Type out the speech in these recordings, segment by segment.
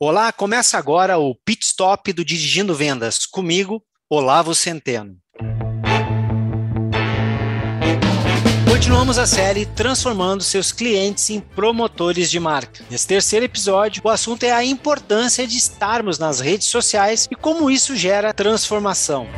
Olá, começa agora o Pit Stop do Dirigindo Vendas. Comigo, Olavo Centeno. Continuamos a série transformando seus clientes em promotores de marca. Nesse terceiro episódio, o assunto é a importância de estarmos nas redes sociais e como isso gera transformação.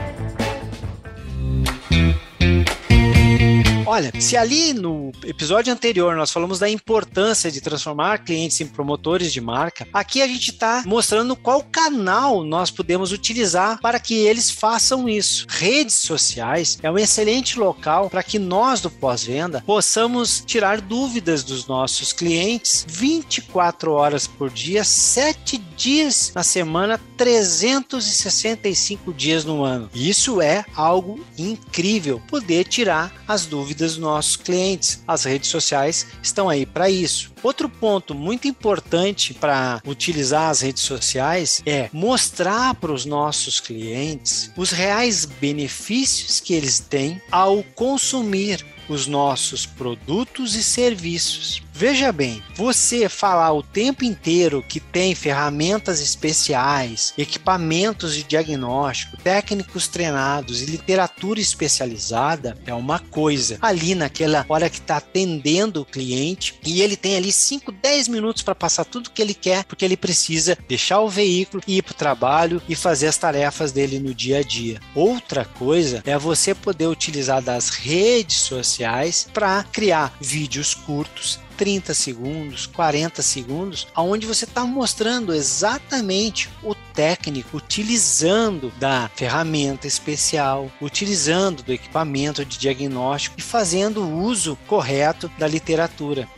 Olha, se ali no episódio anterior nós falamos da importância de transformar clientes em promotores de marca, aqui a gente está mostrando qual canal nós podemos utilizar para que eles façam isso. Redes sociais é um excelente local para que nós do pós-venda possamos tirar dúvidas dos nossos clientes 24 horas por dia, 7 dias na semana, 365 dias no ano. Isso é algo incrível, poder tirar as dúvidas dos nossos clientes. As redes sociais estão aí para isso. Outro ponto muito importante para utilizar as redes sociais é mostrar para os nossos clientes os reais benefícios que eles têm ao consumir os nossos produtos e serviços. Veja bem, você falar o tempo inteiro que tem ferramentas especiais, equipamentos de diagnóstico, técnicos treinados e literatura especializada é uma coisa. Ali naquela hora que está atendendo o cliente e ele tem ali 5, 10 minutos para passar tudo que ele quer, porque ele precisa deixar o veículo, ir para o trabalho e fazer as tarefas dele no dia a dia. Outra coisa é você poder utilizar das redes sociais para criar vídeos curtos 30 segundos, 40 segundos, aonde você está mostrando exatamente o técnico utilizando da ferramenta especial, utilizando do equipamento de diagnóstico e fazendo o uso correto da literatura.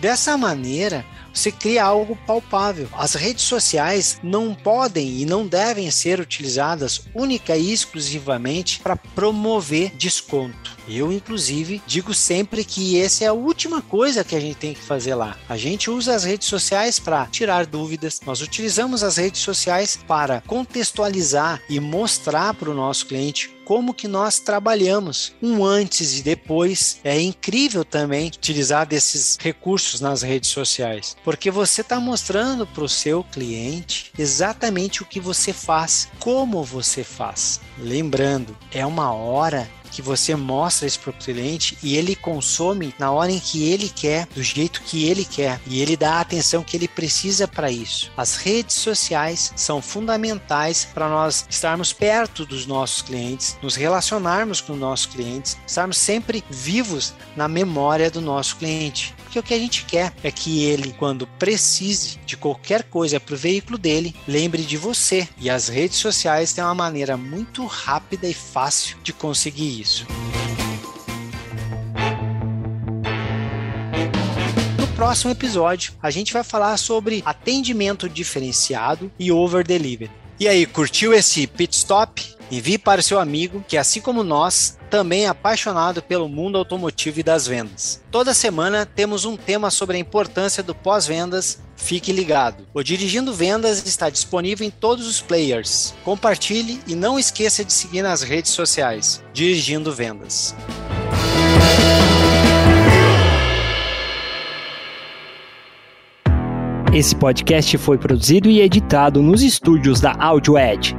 Dessa maneira, você cria algo palpável. As redes sociais não podem e não devem ser utilizadas única e exclusivamente para promover desconto. Eu, inclusive, digo sempre que essa é a última coisa que a gente tem que fazer lá. A gente usa as redes sociais para tirar dúvidas, nós utilizamos as redes sociais para contextualizar e mostrar para o nosso cliente como que nós trabalhamos um antes e depois. É incrível também utilizar desses recursos nas redes sociais, porque você está mostrando para o seu cliente exatamente o que você faz, como você faz. Lembrando, é uma hora que você mostra isso para o cliente e ele consome na hora em que ele quer, do jeito que ele quer, e ele dá a atenção que ele precisa para isso. As redes sociais são fundamentais para nós estarmos perto dos nossos clientes, nos relacionarmos com os nossos clientes, estarmos sempre vivos na memória do nosso cliente. Porque o que a gente quer é que ele, quando precise de qualquer coisa para o veículo dele, lembre de você. E as redes sociais têm uma maneira muito rápida e fácil de conseguir isso. No próximo episódio, a gente vai falar sobre atendimento diferenciado e over delivery. E aí, curtiu esse pit stop? Envie para seu amigo que, assim como nós, também é apaixonado pelo mundo automotivo e das vendas. Toda semana temos um tema sobre a importância do pós-vendas. Fique ligado. O Dirigindo Vendas está disponível em todos os players. Compartilhe e não esqueça de seguir nas redes sociais. Dirigindo Vendas. Esse podcast foi produzido e editado nos estúdios da AudioEd